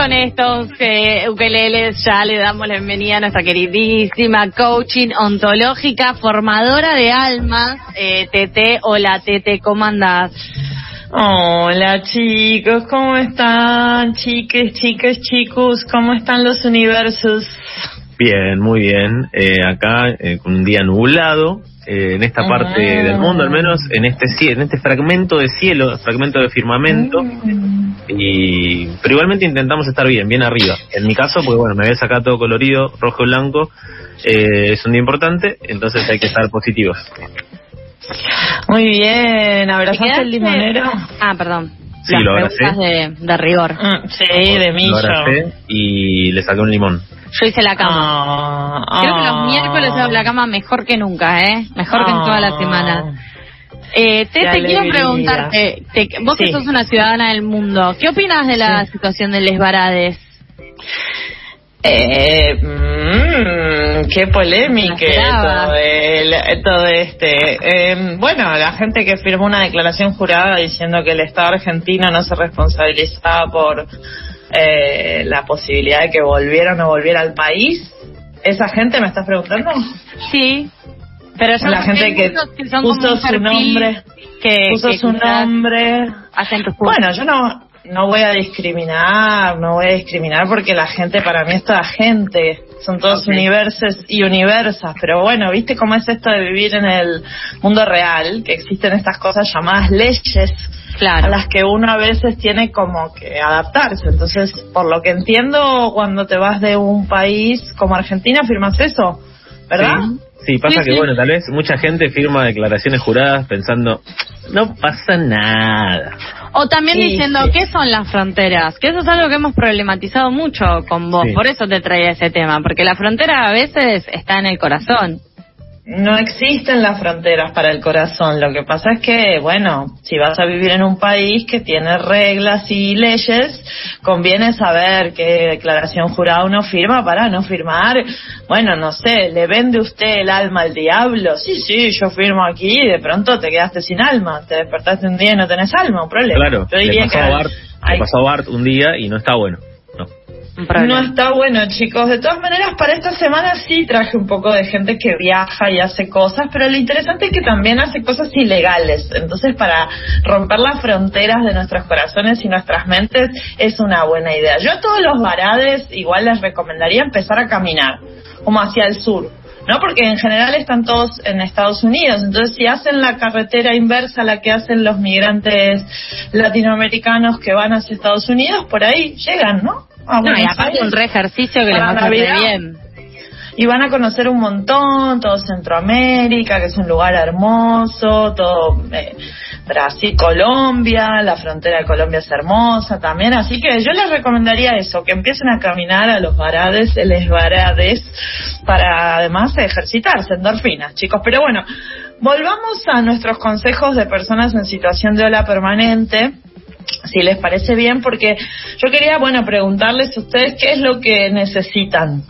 Con estos eh, ukeleles ya le damos la bienvenida a nuestra queridísima coaching ontológica, formadora de almas, eh, Tete. Hola, Tete, ¿cómo andás? Hola chicos, ¿cómo están? Chiques, chicas, chicos, ¿cómo están los universos? Bien, muy bien. Eh, acá eh, con un día nublado, eh, en esta parte Ah. del mundo, al menos en este cie- en este fragmento de cielo, fragmento de firmamento. Mm. Y pero igualmente intentamos estar bien, bien arriba. En mi caso, porque bueno, me había sacado todo colorido, rojo y blanco. eh, es un día importante, entonces hay que estar positivos. Muy bien, ¿Te ¿abrazaste el limonero? Ah, perdón. Sí, Las lo abracé. de, de rigor. Mm, sí, de Lo millo. abracé y le saqué un limón. Yo hice la cama. Ah, Creo que los ah. miércoles hago la cama mejor que nunca, ¿eh? Mejor que en toda la Ah. semana. Eh, te, quiero preguntarte, te- vos que sos una ciudadana del mundo, ¿qué opinas de la Sí. situación de Les Varades? Eh, mm, qué polémica todo, el- todo este. Eh, bueno, la gente que firmó una declaración jurada diciendo que el Estado argentino no se responsabilizaba por eh, la posibilidad de que volviera o no volviera al país. ¿Esa gente me estás preguntando? Sí, pero yo la gente que son puso su nombre, que, puso que su nombre. hacen Bueno, yo no, no voy a discriminar, no voy a discriminar porque la gente para mí es toda gente, son todos Ok. universos y universas, pero bueno, ¿viste cómo es esto de vivir en el mundo real? Que existen estas cosas llamadas leyes Claro. a las que uno a veces tiene como que adaptarse. Entonces, por lo que entiendo, cuando te vas de un país como Argentina, firmas eso, ¿verdad? Sí, pasa Sí, que sí. bueno, tal vez mucha gente firma declaraciones juradas pensando, no pasa nada. O también Sí, diciendo, sí. ¿qué son las fronteras? Que eso es algo que hemos problematizado mucho con vos, Sí. por eso te traía ese tema, porque la frontera a veces está en el corazón. No existen las fronteras para el corazón. Lo que pasa es que, bueno, si vas a vivir en un país que tiene reglas y leyes, conviene saber qué declaración jurada uno firma para no firmar. Bueno, no sé, ¿le vende usted el alma al diablo? Sí, sí, yo firmo aquí y de pronto te quedaste sin alma. Te despertaste un día y no tenés alma, un problema. Claro, Yo le diría pasó, que a Bart, hay- le pasó a Bart un día y no está bueno. No. Está bueno, chicos. De todas maneras, para esta semana sí traje un poco de gente que viaja y hace cosas, pero lo interesante es que también hace cosas ilegales. Entonces, para romper las fronteras de nuestros corazones y nuestras mentes es una buena idea. Yo a todos los varades igual les recomendaría empezar a caminar, como hacia el sur. ¿no? Porque en general están todos en Estados Unidos. Entonces, si hacen la carretera inversa a la que hacen los migrantes latinoamericanos que van hacia Estados Unidos, por ahí llegan, ¿no? A No, y aparte Aires. un re ejercicio que les va a hacer bien. Y van a conocer un montón, todo Centroamérica, que es un lugar hermoso, todo eh, Brasil, Colombia, la frontera de Colombia es hermosa también, así que yo les recomendaría eso, que empiecen a caminar a los varades, les varades, para además ejercitarse, endorfinas, chicos. Pero bueno, volvamos a nuestros consejos de personas en situación de ola permanente si les parece bien, porque yo quería, bueno, preguntarles a ustedes qué es lo que necesitan.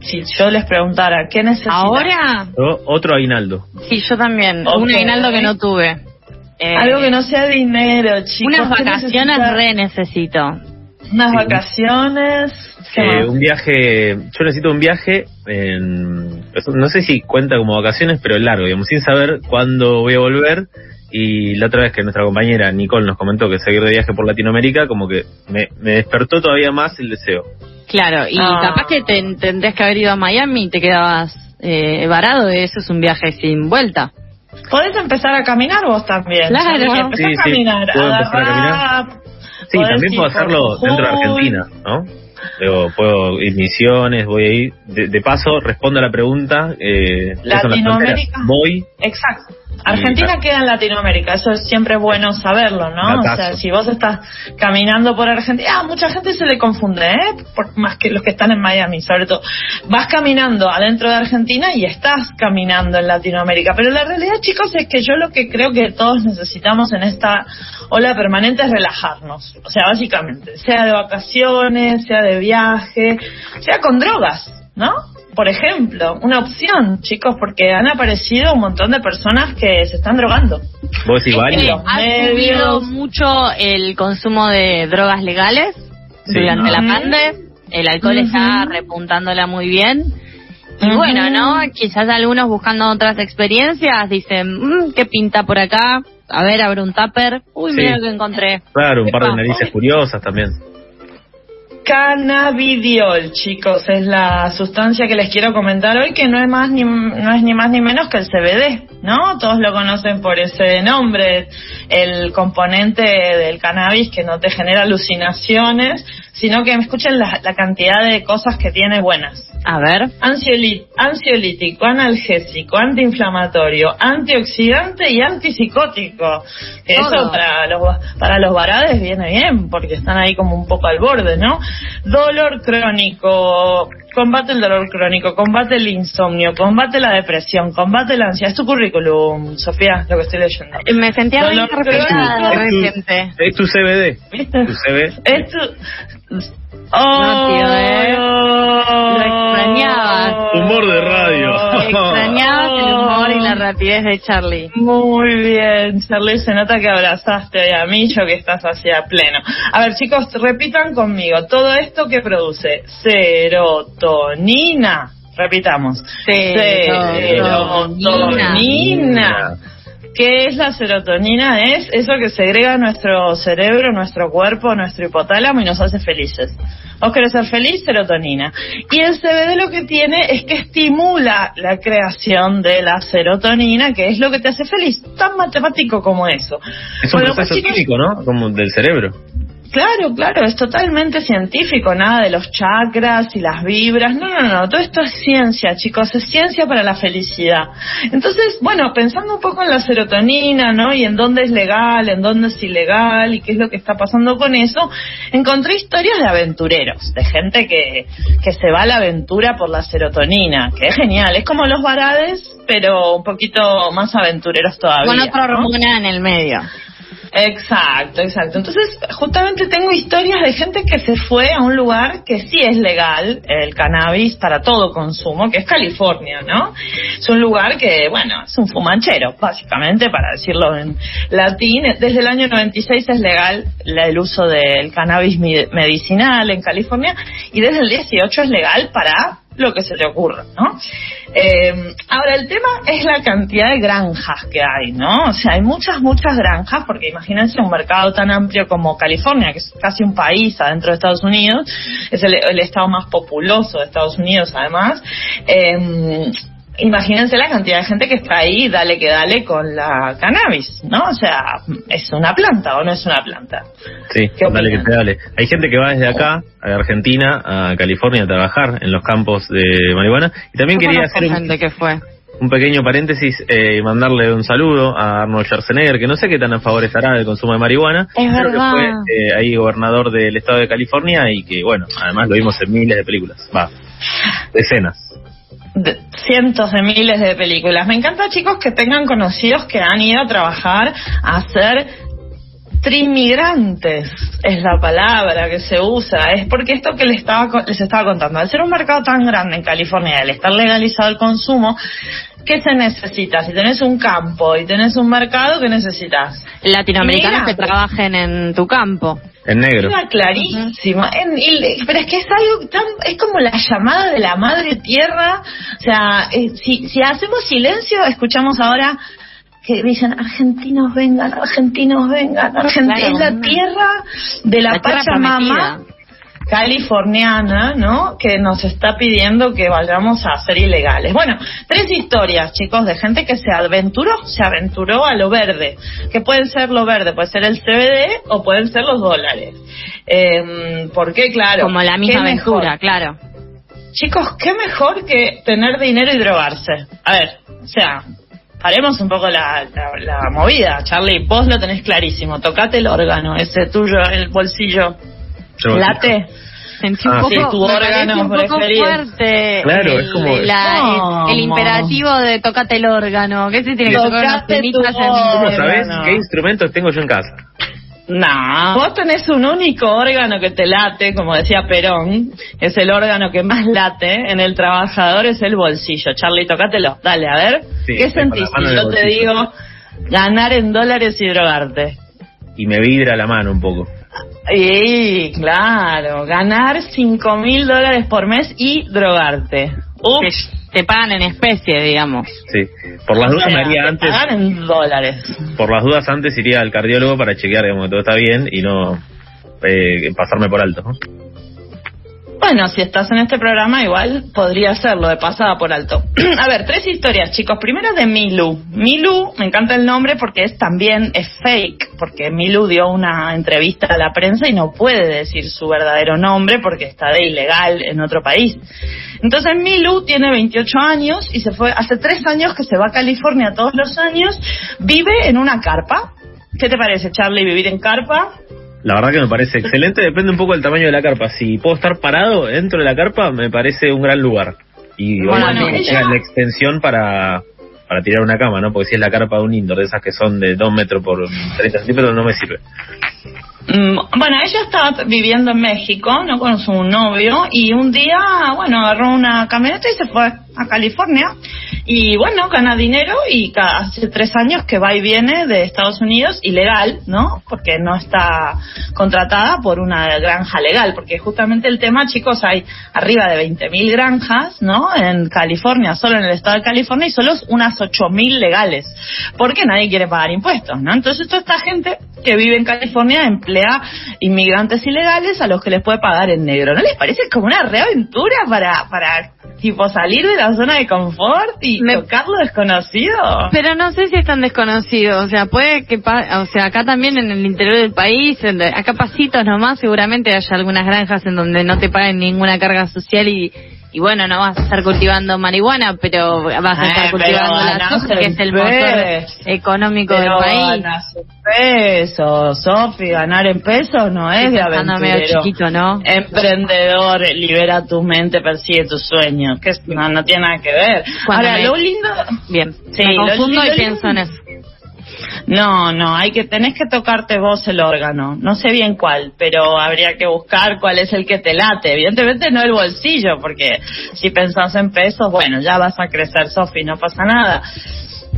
Si yo les preguntara, ¿qué necesitan? Ahora, O- Otro aguinaldo. sí, yo también. Un aguinaldo que no tuve. Eh, Algo que no sea dinero, chicos. Unas ¿Qué vacaciones re necesito. Unas Sí. vacaciones. ¿Qué Eh, un viaje, yo necesito un viaje, en, no sé si cuenta como vacaciones, pero largo, digamos, sin saber cuándo voy a volver. Y la otra vez que nuestra compañera Nicole nos comentó que seguir de viaje por Latinoamérica, como que me, me despertó todavía más el deseo. Claro, y Ah. capaz que te, tendrías que haber ido a Miami y te quedabas eh, varado. Eso es un viaje sin vuelta. Podés empezar a caminar vos también. Claro. Empezá Sí, a sí, caminar. puedo empezar a agarrá- Sí, también puedo hacerlo dentro de. Argentina, ¿no? Luego puedo ir misiones, voy a ir. De, de paso, respondo a la pregunta. Eh, ¿qué son las Latinoamérica. Voy. Exacto. Argentina queda en Latinoamérica, eso es siempre bueno saberlo, ¿no? O sea, si vos estás caminando por Argentina, ah, mucha gente se le confunde, ¿eh? Por, más que los que están en Miami, sobre todo. Vas caminando adentro de Argentina y estás caminando en Latinoamérica. Pero la realidad, chicos, es que yo lo que creo que todos necesitamos en esta ola permanente es relajarnos. O sea, básicamente, sea de vacaciones, sea de viaje, sea con drogas, ¿no? por ejemplo, una opción, chicos, porque han aparecido un montón de personas que se están drogando. ¿Vos igual? ha subido mucho el consumo de drogas legales durante la pandemia. El alcohol está repuntándola muy bien. Y bueno, ¿no? Quizás algunos buscando otras experiencias dicen, mm, ¿qué pinta por acá? A ver, abre un tupper. Uy, mira lo que encontré. Claro, un par de narices curiosas también. Cannabidiol, chicos, es la sustancia que les quiero comentar hoy, que no es más ni no es ni más ni menos que el CBD, ¿no? Todos lo conocen por ese nombre, el componente del cannabis que no te genera alucinaciones, sino que escuchen la, cantidad de cosas que tiene buenas. A ver. ansiolítico, analgésico, antiinflamatorio, antioxidante y antipsicótico. eso para los, para los varades viene bien, porque están ahí como un poco al borde, ¿no? Dolor crónico, combate el dolor crónico, combate el insomnio, combate la depresión, combate la ansiedad. Es tu currículum, Sofía, lo que estoy leyendo. Me sentía muy reciente. Es tu CBD. ¿Viste? Tu CBD. Es tu... Oh, no, tío, ¿eh? Lo extrañabas. Humor de radio. Extrañabas el humor y la rapidez de Charlie. Muy bien, Charlie, se nota que abrazaste a mí, yo que estás así a pleno. A ver, chicos, repitan conmigo. Todo esto que produce serotonina. Repitamos. Serotonina. ¿Qué es la serotonina? Es eso que segrega nuestro cerebro, nuestro cuerpo, nuestro hipotálamo y nos hace felices. Vos querés ser feliz, serotonina. Y el CBD lo que tiene es que estimula la creación de la serotonina, que es lo que te hace feliz. Tan matemático como eso. Es un proceso químico, ¿no? Como del cerebro. Claro, claro, es totalmente científico, nada de los chakras y las vibras, no, no, no, todo esto es ciencia, chicos, es ciencia para la felicidad. Entonces, bueno, pensando un poco en la serotonina, ¿no? Y en dónde es legal, en dónde es ilegal y qué es lo que está pasando con eso, encontré historias de aventureros, de gente que, que se va a la aventura por la serotonina, que es genial, es como los varades, pero un poquito más aventureros todavía. Con otro ¿no? en el medio. Exacto, exacto. Entonces, justamente tengo historias de gente que se fue a un lugar que sí es legal el cannabis para todo consumo, que es California, ¿no? Es un lugar que, bueno, es un fumanchero, básicamente, para decirlo en latín. Desde el año 96 es legal el uso del cannabis medicinal en California y desde el 18 es legal para lo que se te ocurra, ¿no? Eh, ahora, el tema es la cantidad de granjas que hay, ¿no? O sea, hay muchas, muchas granjas, porque imagínense un mercado tan amplio como California, que es casi un país adentro de Estados Unidos, es el, el estado más populoso de Estados Unidos, además. Eh, imagínense la cantidad de gente que está ahí, dale que dale con la cannabis, ¿no? O sea, ¿es una planta o no es una planta? Sí, dale que te dale. Hay gente que va desde acá, a Argentina, a California, a trabajar en los campos de marihuana. Y también quería hacer un, que fue. un pequeño paréntesis eh, y mandarle un saludo a Arnold Schwarzenegger, que no sé qué tan a favor estará del consumo de marihuana. Es pero verdad. que fue eh, ahí gobernador del estado de California y que, bueno, además lo vimos en miles de películas. Va, decenas de cientos de miles de películas. Me encanta, chicos, que tengan conocidos que han ido a trabajar a hacer trimigrantes, es la palabra que se usa. Es porque esto que les estaba, les estaba contando, al ser un mercado tan grande en California, al estar legalizado el consumo, ¿qué se necesita? Si tenés un campo y tenés un mercado, ¿qué necesitas? Latinoamericanos que trabajen en tu campo. En negro. Era clarísimo. En- y- pero es que es algo tan. Es como la llamada de la madre tierra. O sea, eh, si, si hacemos silencio, escuchamos ahora que dicen argentinos vengan, argentinos vengan, Argentina Claro, es la tierra de la, La Pachamama. Californiana, ¿no? Que nos está pidiendo que vayamos a ser ilegales. Bueno, tres historias, chicos, de gente que se aventuró, se aventuró a lo verde. Que pueden ser lo verde, puede ser el CBD o pueden ser los dólares. Eh, ¿Por qué? Claro. Como la misma ¿qué mejor? aventura, claro. Chicos, ¿qué mejor que tener dinero y drogarse? A ver, o sea, paremos un poco la, la, movida. Charlie, vos lo tenés clarísimo. Tocate el órgano, ese tuyo, el bolsillo. Late. Sentí un ah, poco, tu órgano un poco fuerte. Claro, el, es como el, imperativo de tocate el órgano. ¿Qué se tiene que tocar ¿Cómo sabes qué instrumentos tengo yo en casa? No, vos tenés un único órgano que te late, como decía Perón, es el órgano que más late en el trabajador, es el bolsillo. Charlie, tocátelo, dale, a ver, ¿qué sentís si yo te digo ganar en dólares y drogarte? Y me vibra la mano un poco. Sí, claro, ganar cinco mil dólares por mes y drogarte. Uf te pagan en especie, digamos. Sí, por las dudas me haría antes. Pagan en dólares. Por las dudas antes iría al cardiólogo para chequear, digamos, que todo está bien y no eh, pasarme por alto. ¿no? Bueno, si estás en este programa, igual podría hacerlo de pasada por alto. a ver, tres historias, chicos. Primero de Milu. Milu, me encanta el nombre porque es también es fake, porque Milu dio una entrevista a la prensa y no puede decir su verdadero nombre porque está de ilegal en otro país. Entonces Milu tiene 28 años y se fue hace tres años que se va a California todos los años. Vive en una carpa. ¿Qué te parece, Charlie, vivir en carpa? La verdad que me parece excelente, depende un poco del tamaño de la carpa. Si puedo estar parado dentro de la carpa, me parece un gran lugar. Y bueno, la extensión para, para tirar una cama, ¿no? Porque si es la carpa de un indoor, de esas que son de 2 metros por 30 centímetros, no me sirve. Mm, bueno, ella estaba viviendo en México, ¿no? Con su novio, y un día, bueno, agarró una camioneta y se fue a California y bueno, gana dinero y hace tres años que va y viene de Estados Unidos ilegal, ¿no? Porque no está contratada por una granja legal, porque justamente el tema, chicos, hay arriba de 20.000 granjas, ¿no? En California, solo en el estado de California y solo unas 8.000 legales, porque nadie quiere pagar impuestos, ¿no? Entonces toda esta gente que vive en California emplea inmigrantes ilegales a los que les puede pagar en negro. ¿No les parece como una reaventura para, para tipo salir de la zona de confort y tocar lo desconocido. Pero no sé si es tan desconocido, o sea, puede que, o sea, acá también en el interior del país, acá pasitos nomás, seguramente haya algunas granjas en donde no te paguen ninguna carga social y y bueno, no vas a estar cultivando marihuana, pero vas a estar cultivando la soja, que es el motor económico del país. pesos, Sofi, ganar en pesos no es de aventurero. chiquito, ¿no? Emprendedor, libera tu mente, persigue tus sueños, que no, no tiene nada que ver. Ahora, lo lindo... Bien, sí, me confundo y pienso en eso. No, no, hay que tenés que tocarte vos el órgano. No sé bien cuál, pero habría que buscar cuál es el que te late. Evidentemente no el bolsillo, porque si pensás en pesos, bueno, ya vas a crecer, Sofi, no pasa nada.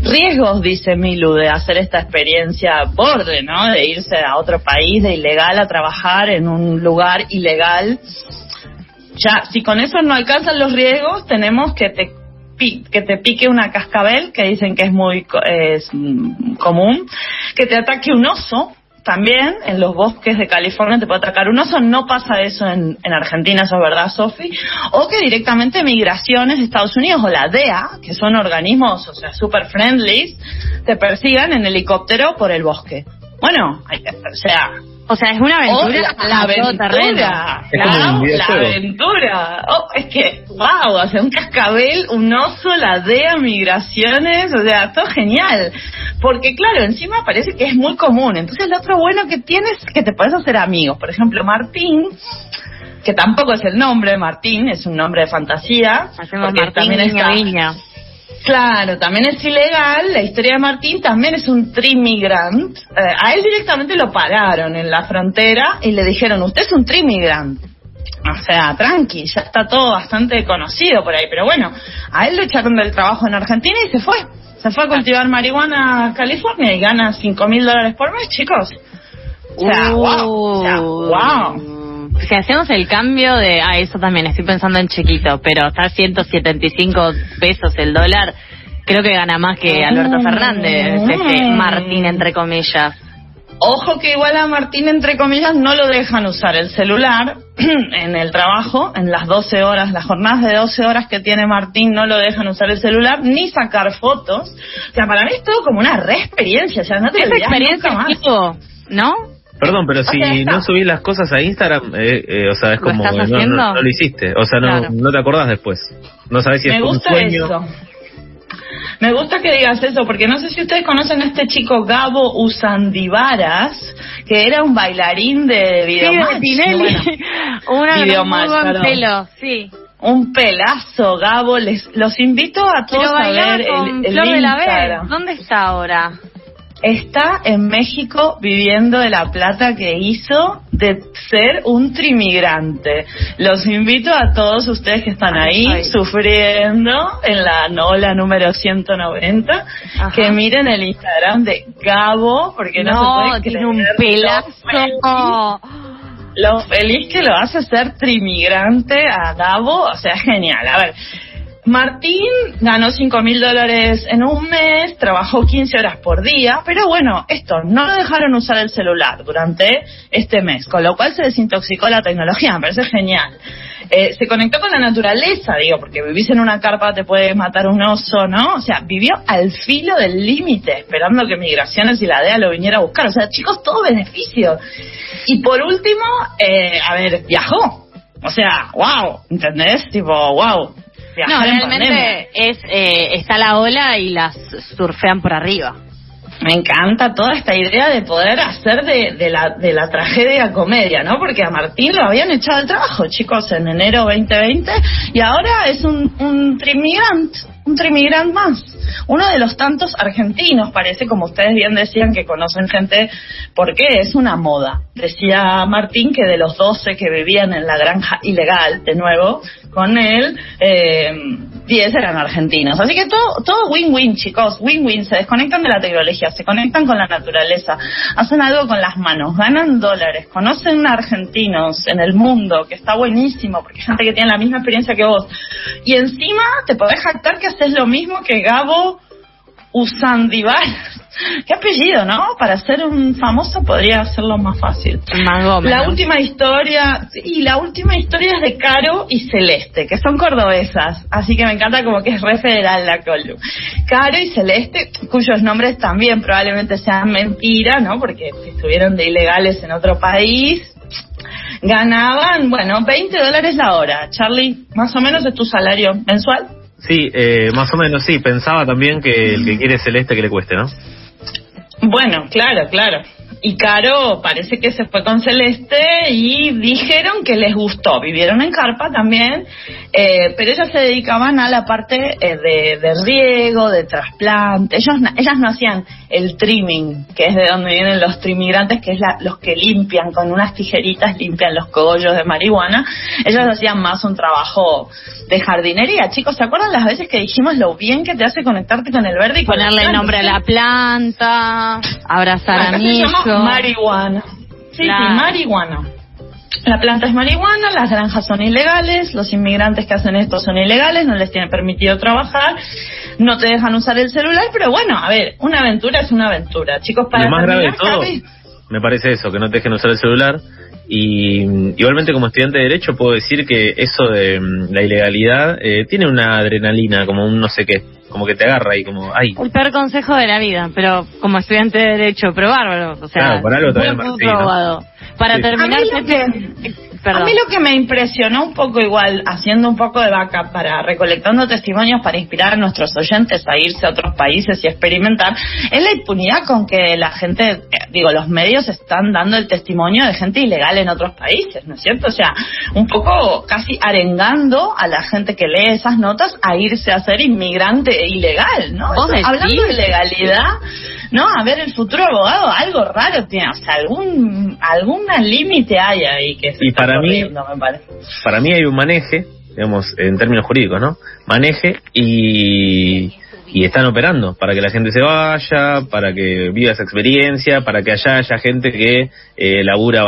Riesgos, dice Milu, de hacer esta experiencia borde, ¿no? De irse a otro país de ilegal a trabajar en un lugar ilegal. Ya, si con eso no alcanzan los riesgos, tenemos que te que te pique una cascabel, que dicen que es muy es común, que te ataque un oso, también en los bosques de California te puede atacar un oso, no pasa eso en, en Argentina, eso es verdad, Sofi, o que directamente migraciones de Estados Unidos o la DEA, que son organismos, o sea, super friendly, te persigan en helicóptero por el bosque. Bueno, o sea, o sea, es una aventura. la, aventura. Claro, la aventura. Oh, es que, wow, o sea, un cascabel, un oso, la DEA, migraciones, o sea, todo genial. Porque, claro, encima parece que es muy común. Entonces, lo otro bueno que tienes es que te puedes hacer amigos. Por ejemplo, Martín que tampoco es el nombre, Martín, es un nombre de fantasía. Hacemos Martín, también está, Claro, también es ilegal. La historia de Martín también es un trimigrant. Eh, a él directamente lo pararon en la frontera y le dijeron, usted es un trimigrant. O sea, tranqui, ya está todo bastante conocido por ahí. Pero bueno, a él lo echaron del trabajo en Argentina y se fue. Se fue a cultivar marihuana a California y gana cinco mil dólares por mes, chicos. O sea, wow. O sea, wow si hacemos el cambio de, ah, eso también, estoy pensando en chiquito, pero está a 175 pesos el dólar, creo que gana más que Alberto Fernández, este Martín, entre comillas. Ojo que igual a Martín, entre comillas, no lo dejan usar el celular en el trabajo, en las 12 horas, las jornadas de 12 horas que tiene Martín, no lo dejan usar el celular ni sacar fotos. O sea, para mí es todo como una re experiencia, o sea, no te Esa experiencia más. Tipo, ¿no? Perdón, pero si no subís las cosas a Instagram, eh, eh, o sea, es como no, no, lo hiciste, o sea, no, no te acordás después. No sabes si es un sueño. Me gusta que digas eso, porque no sé si ustedes conocen a este chico Gabo Usandivaras, que era un bailarín de Videomatch. Sí, de Bueno, Una pelo, sí. Un pelazo, Gabo. Les, los invito a todos a ver el, el Flor de la ¿Dónde está ahora? Está en México viviendo de la plata que hizo de ser un trimigrante. Los invito a todos ustedes que están ahí sufriendo en la nola número 190 que miren el Instagram de Gabo porque no, se puede tiene un pelazo. Lo feliz que lo hace ser trimigrante a Gabo, o sea, genial. A ver, Martín ganó 5 mil dólares en un mes, trabajó 15 horas por día, pero bueno, esto, no lo dejaron usar el celular durante este mes, con lo cual se desintoxicó la tecnología, me parece genial. Eh, se conectó con la naturaleza, digo, porque vivís en una carpa te puede matar un oso, ¿no? O sea, vivió al filo del límite, esperando que Migraciones y la DEA lo viniera a buscar. O sea, chicos, todo beneficio. Y por último, eh, a ver, viajó. O sea, wow, ¿entendés? Tipo, wow, no, realmente es eh, está la ola y las surfean por arriba. Me encanta toda esta idea de poder hacer de, de, la, de la tragedia comedia, ¿no? Porque a Martín lo habían echado del trabajo, chicos, en enero 2020 y ahora es un, un trimigrante, un trimigrante más. Uno de los tantos argentinos, parece, como ustedes bien decían, que conocen gente, porque es una moda. Decía Martín que de los 12 que vivían en la granja ilegal, de nuevo, con él, eh, 10 eran argentinos. Así que todo, todo win-win, chicos, win-win. Se desconectan de la tecnología, se conectan con la naturaleza, hacen algo con las manos, ganan dólares, conocen argentinos en el mundo, que está buenísimo, porque hay gente que tiene la misma experiencia que vos. Y encima te podés jactar que haces lo mismo que Gabo Usandivar. Qué apellido, ¿no? Para ser un famoso podría hacerlo más fácil. La última historia, y la última historia es de Caro y Celeste, que son cordobesas, así que me encanta como que es re federal la colu. Caro y Celeste, cuyos nombres también probablemente sean mentira, ¿no? Porque si estuvieron de ilegales en otro país, ganaban, bueno, 20 dólares la hora. Charlie, más o menos es tu salario mensual. Sí, eh, más o menos sí. Pensaba también que el que quiere celeste que le cueste, ¿no? Bueno, claro, claro y Caro parece que se fue con Celeste y dijeron que les gustó. Vivieron en carpa también, eh, pero ellas se dedicaban a la parte eh, de, riego, de trasplante. Ellos, ellas no hacían el trimming, que es de donde vienen los trimigrantes, que es los que limpian con unas tijeritas, limpian los cogollos de marihuana. Ellos hacían más un trabajo de jardinería. Chicos, ¿se acuerdan las veces que dijimos lo bien que te hace conectarte con el verde y ponerle el nombre a la planta, abrazar a mí? Marihuana. Sí, sí, marihuana. La planta es marihuana, las granjas son ilegales, los inmigrantes que hacen esto son ilegales, no les tienen permitido trabajar, no te dejan usar el celular, pero bueno, a ver, una aventura es una aventura. Chicos, para Lo más grave de todo, me parece eso, que no te dejen usar el celular. Y igualmente como estudiante de Derecho puedo decir que eso de mm, la ilegalidad eh, tiene una adrenalina, como un no sé qué como que te agarra y como, ay. El peor consejo de la vida, pero como estudiante de Derecho, pero bárbaro. O sea, claro, por algo probado. Para terminar, a mí lo que me impresionó un poco igual, haciendo un poco de vaca para recolectando testimonios para inspirar a nuestros oyentes a irse a otros países y experimentar, es la impunidad con que la gente, eh, digo, los medios están dando el testimonio de gente ilegal en otros países, ¿no es cierto? O sea, un poco casi arengando a la gente que lee esas notas a irse a ser inmigrante ilegal, ¿no? hablando de legalidad no, a ver, el futuro abogado algo raro tiene, o sea, algún algún límite hay ahí que y para mí, me parece. Para mí hay un maneje, digamos, en términos jurídicos, ¿no? Maneje y y están operando para que la gente se vaya, para que viva esa experiencia, para que allá haya gente que eh, labura,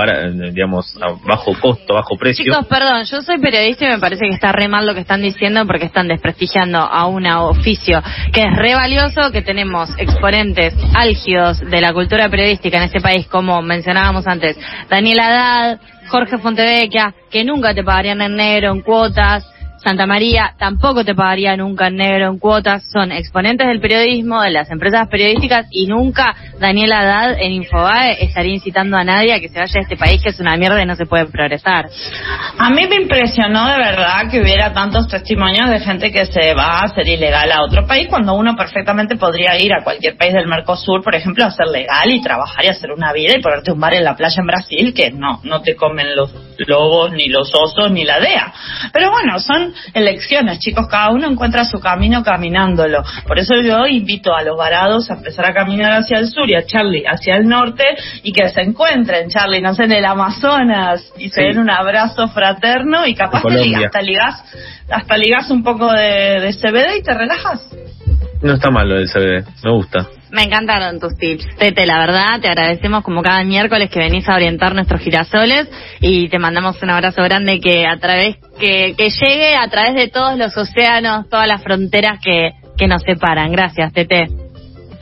digamos, a bajo costo, bajo precio. Chicos, perdón, yo soy periodista y me parece que está re mal lo que están diciendo porque están desprestigiando a un oficio que es re valioso, que tenemos exponentes álgidos de la cultura periodística en este país, como mencionábamos antes, Daniel Haddad, Jorge Fontevecchia, que nunca te pagarían en negro, en cuotas, Santa María tampoco te pagaría nunca en negro en cuotas. Son exponentes del periodismo, de las empresas periodísticas y nunca Daniela Haddad en Infobae estaría incitando a nadie a que se vaya de este país que es una mierda y no se puede progresar. A mí me impresionó de verdad que hubiera tantos testimonios de gente que se va a hacer ilegal a otro país cuando uno perfectamente podría ir a cualquier país del Mercosur, por ejemplo, a ser legal y trabajar y hacer una vida y ponerte un bar en la playa en Brasil que no, no te comen los lobos, ni los osos, ni la DEA. Pero bueno, son elecciones, chicos, cada uno encuentra su camino caminándolo. Por eso yo invito a los varados a empezar a caminar hacia el sur y a Charlie hacia el norte y que se encuentren, Charlie, no sé, en el Amazonas y se den un abrazo fraterno y capaz que hasta ligas, hasta ligas un poco de, de CBD y te relajas. No está mal lo del CBD, me gusta. Me encantaron tus tips, Tete, la verdad, te agradecemos como cada miércoles que venís a orientar nuestros girasoles y te mandamos un abrazo grande que a través, que, que llegue a través de todos los océanos, todas las fronteras que, que nos separan. Gracias, Tete.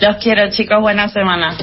Los quiero, chicos, buena semana.